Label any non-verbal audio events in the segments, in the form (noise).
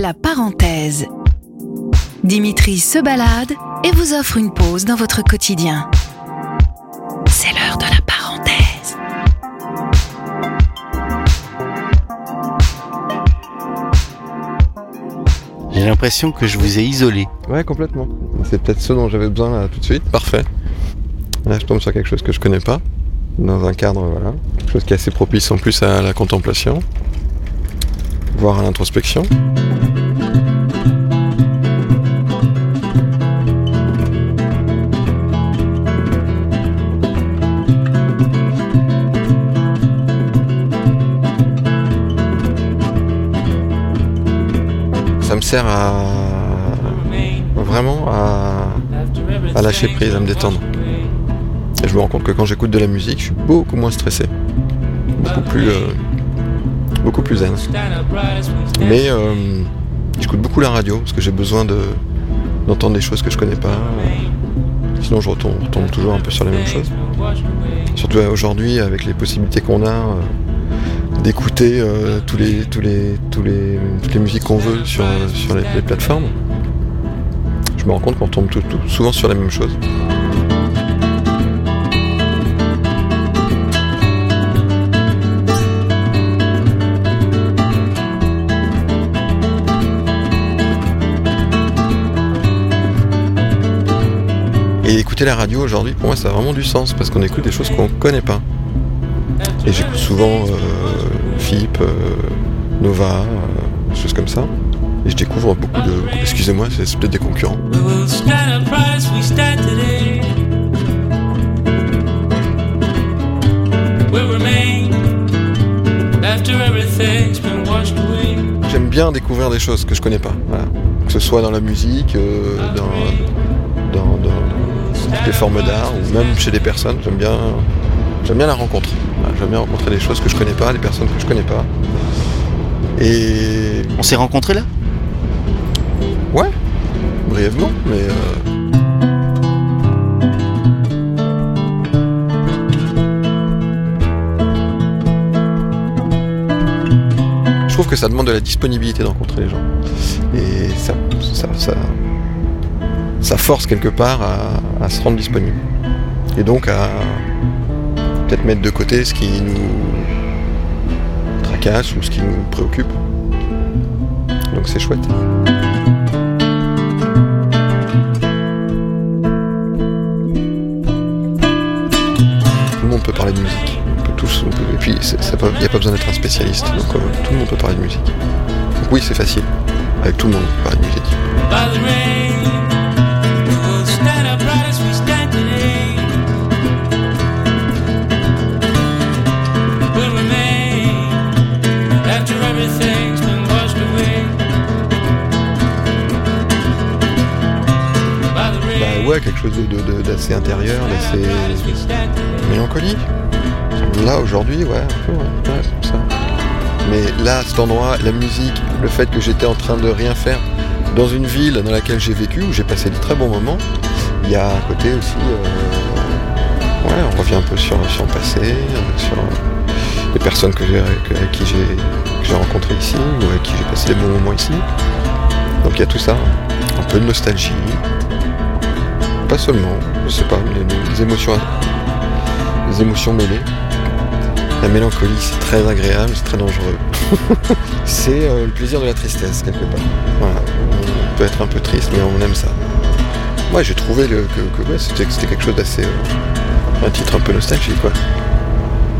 La parenthèse. Dimitri se balade et vous offre une pause dans votre quotidien. C'est l'heure de la parenthèse. J'ai l'impression que je vous ai isolé. Ouais, complètement. C'est peut-être ce dont j'avais besoin là, tout de suite. Parfait. Là, je tombe sur quelque chose que je connais pas, dans un cadre, voilà. Quelque chose qui est assez propice en plus à la contemplation, voire à l'introspection. Ça me sert à vraiment à, à lâcher prise, à me détendre. Et je me rends compte que quand j'écoute de la musique, je suis beaucoup moins stressé, beaucoup plus, euh, beaucoup plus zen. Mais euh, j'écoute beaucoup la radio parce que j'ai besoin de, d'entendre des choses que je connais pas. Sinon, je retombe, toujours un peu sur les mêmes choses. Surtout aujourd'hui, avec les possibilités qu'on a euh, d'écouter euh, tous les, les, les, toutes les musiques qu'on veut sur, sur les, plateformes, je me rends compte qu'on tombe tout- souvent sur les mêmes choses. Et écouter la radio aujourd'hui, pour moi, ça a vraiment du sens parce qu'on écoute des choses qu'on connaît pas. Et j'écoute souvent euh, FIP, euh, Nova, euh, des choses comme ça. Et je découvre beaucoup de. Excusez-moi, c'est peut-être des concurrents. J'aime bien découvrir des choses que je connais pas. voilà. Que ce soit dans la musique, euh, dans, dans, dans toutes les formes d'art, ou même chez des personnes. J'aime bien, j'aime bien la rencontre. J'aime bien rencontrer des choses que je connais pas, des personnes que je connais pas. Et On s'est rencontrés là? Ouais, brièvement, mais euh, je trouve que ça demande de la disponibilité de rencontrer les gens. Et ça, ça, ça, ça force quelque part à, se rendre disponible. Et donc à peut-être mettre de côté ce qui nous tracasse ou ce qui nous préoccupe. Donc c'est chouette. Tout le monde peut parler de musique. Peut- et puis il n'y a pas besoin d'être un spécialiste. Donc euh, tout le monde peut parler de musique. Donc oui, c'est facile. Avec tout le monde, on peut parler de musique. Ouais, quelque chose d'assez intérieur, d'assez mélancolique. Là aujourd'hui, ouais, un peu, comme ça. Mais là, cet endroit, la musique, le fait que j'étais en train de rien faire dans une ville dans laquelle j'ai vécu, où j'ai passé de très bons moments, il y a à côté aussi, euh, ouais, on revient un peu sur, sur le passé, sur les personnes que avec qui j'ai, rencontrées ici, ou avec qui j'ai passé des bons moments ici. Donc il y a tout ça, un peu de nostalgie, pas seulement, je sais pas, les, les émotions, les émotions mêlées. La mélancolie, c'est très agréable, c'est très dangereux. (laughs) c'est euh, le plaisir de la tristesse, quelque part. Voilà. On peut être un peu triste, mais on aime ça. Moi, j'ai trouvé le- que, ouais, c'était quelque chose d'assez. euh, un titre un peu nostalgique, quoi.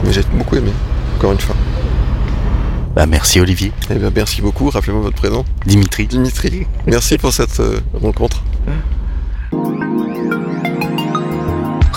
Mais j'ai beaucoup aimé, encore une fois. Bah merci Olivier. Eh bien, merci beaucoup, rappelez-moi votre prénom. Dimitri. Dimitri, merci pour cette euh, rencontre. (laughs)